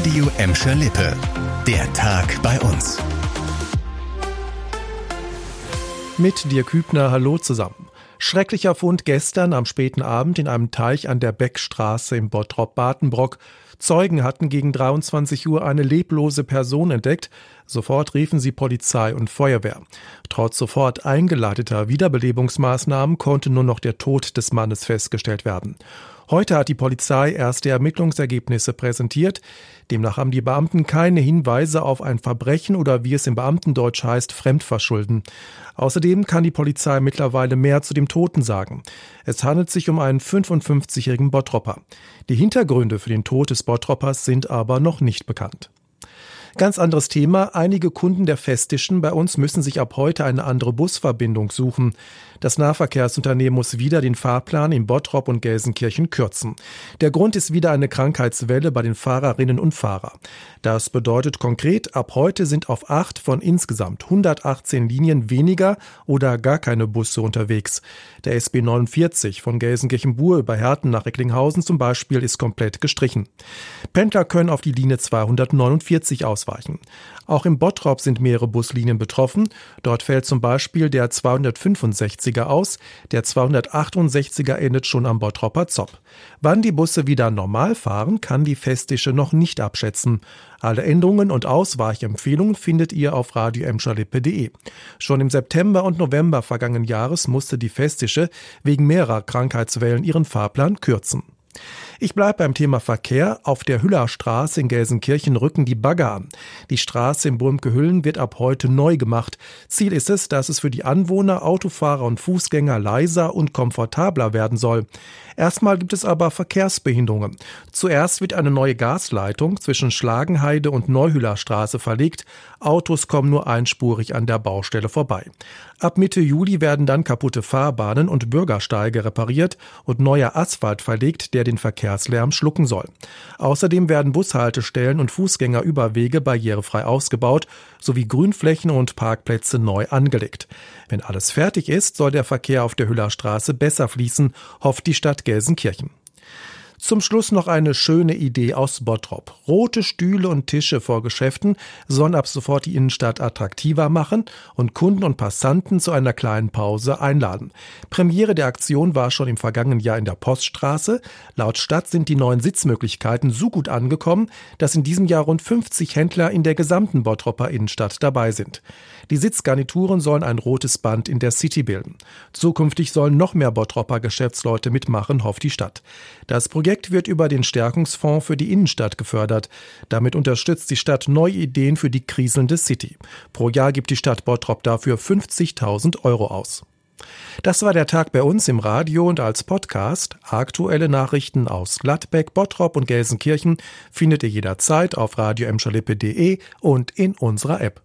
Radio Emscher Lippe. Der Tag bei uns. Mit dir Kübner, hallo zusammen. Schrecklicher Fund gestern am späten Abend in einem Teich an der Beckstraße im Bottrop-Badenbrock. Zeugen hatten gegen 23 Uhr eine leblose Person entdeckt. Sofort riefen sie Polizei und Feuerwehr. Trotz sofort eingeleiteter Wiederbelebungsmaßnahmen konnte nur noch der Tod des Mannes festgestellt werden. Heute hat die Polizei erste Ermittlungsergebnisse präsentiert. Demnach haben die Beamten keine Hinweise auf ein Verbrechen oder wie es im Beamtendeutsch heißt, Fremdverschulden. Außerdem kann die Polizei mittlerweile mehr zu dem Toten sagen. Es handelt sich um einen 55-jährigen Bottropper. Die Hintergründe für den Tod des Bottroppers sind aber noch nicht bekannt. Ganz anderes Thema. Einige Kunden der Festischen bei uns müssen sich ab heute eine andere Busverbindung suchen. Das Nahverkehrsunternehmen muss wieder den Fahrplan in Bottrop und Gelsenkirchen kürzen. Der Grund ist wieder eine Krankheitswelle bei den Fahrerinnen und Fahrern. Das bedeutet konkret, ab heute sind auf acht von insgesamt 118 Linien weniger oder gar keine Busse unterwegs. Der SB 49 von Gelsenkirchen-Buhr über Herten nach Recklinghausen zum Beispiel ist komplett gestrichen. Pendler können auf die Linie 249 ausweichen. Auch im Bottrop sind mehrere Buslinien betroffen. Dort fällt zum Beispiel der 265er aus. Der 268er endet schon am Bottropper Zopp. Wann die Busse wieder normal fahren, kann die Festische noch nicht abschätzen. Alle Änderungen und Ausweichempfehlungen findet ihr auf radioemschalippe.de. Schon im September und November vergangenen Jahres musste die Festische wegen mehrerer Krankheitswellen ihren Fahrplan kürzen. Ich bleibe beim Thema Verkehr. Auf der Hüllerstraße in Gelsenkirchen rücken die Bagger an. Die Straße in Burmke-Hüllen wird ab heute neu gemacht. Ziel ist es, dass es für die Anwohner, Autofahrer und Fußgänger leiser und komfortabler werden soll. Erstmal gibt es aber Verkehrsbehinderungen. Zuerst wird eine neue Gasleitung zwischen Schlagenheide und Neuhüllerstraße verlegt. Autos kommen nur einspurig an der Baustelle vorbei. Ab Mitte Juli werden dann kaputte Fahrbahnen und Bürgersteige repariert und neuer Asphalt verlegt, der den Verkehrslärm schlucken soll. Außerdem werden Bushaltestellen und Fußgängerüberwege barrierefrei ausgebaut sowie Grünflächen und Parkplätze neu angelegt. Wenn alles fertig ist, soll der Verkehr auf der Hüllerstraße besser fließen, hofft die Stadt Gelsenkirchen. Zum Schluss noch eine schöne Idee aus Bottrop. Rote Stühle und Tische vor Geschäften sollen ab sofort die Innenstadt attraktiver machen und Kunden und Passanten zu einer kleinen Pause einladen. Premiere der Aktion war schon im vergangenen Jahr in der Poststraße. Laut Stadt sind die neuen Sitzmöglichkeiten so gut angekommen, dass in diesem Jahr rund 50 Händler in der gesamten Bottropper Innenstadt dabei sind. Die Sitzgarnituren sollen ein rotes Band in der City bilden. Zukünftig sollen noch mehr Bottropper Geschäftsleute mitmachen, hofft die Stadt. Das Projekt Projekt wird über den Stärkungsfonds für die Innenstadt gefördert. Damit unterstützt die Stadt neue Ideen für die kriselnde City. Pro Jahr gibt die Stadt Bottrop dafür 50.000 Euro aus. Das war der Tag bei uns im Radio und als Podcast. Aktuelle Nachrichten aus Gladbeck, Bottrop und Gelsenkirchen findet ihr jederzeit auf radio und in unserer App.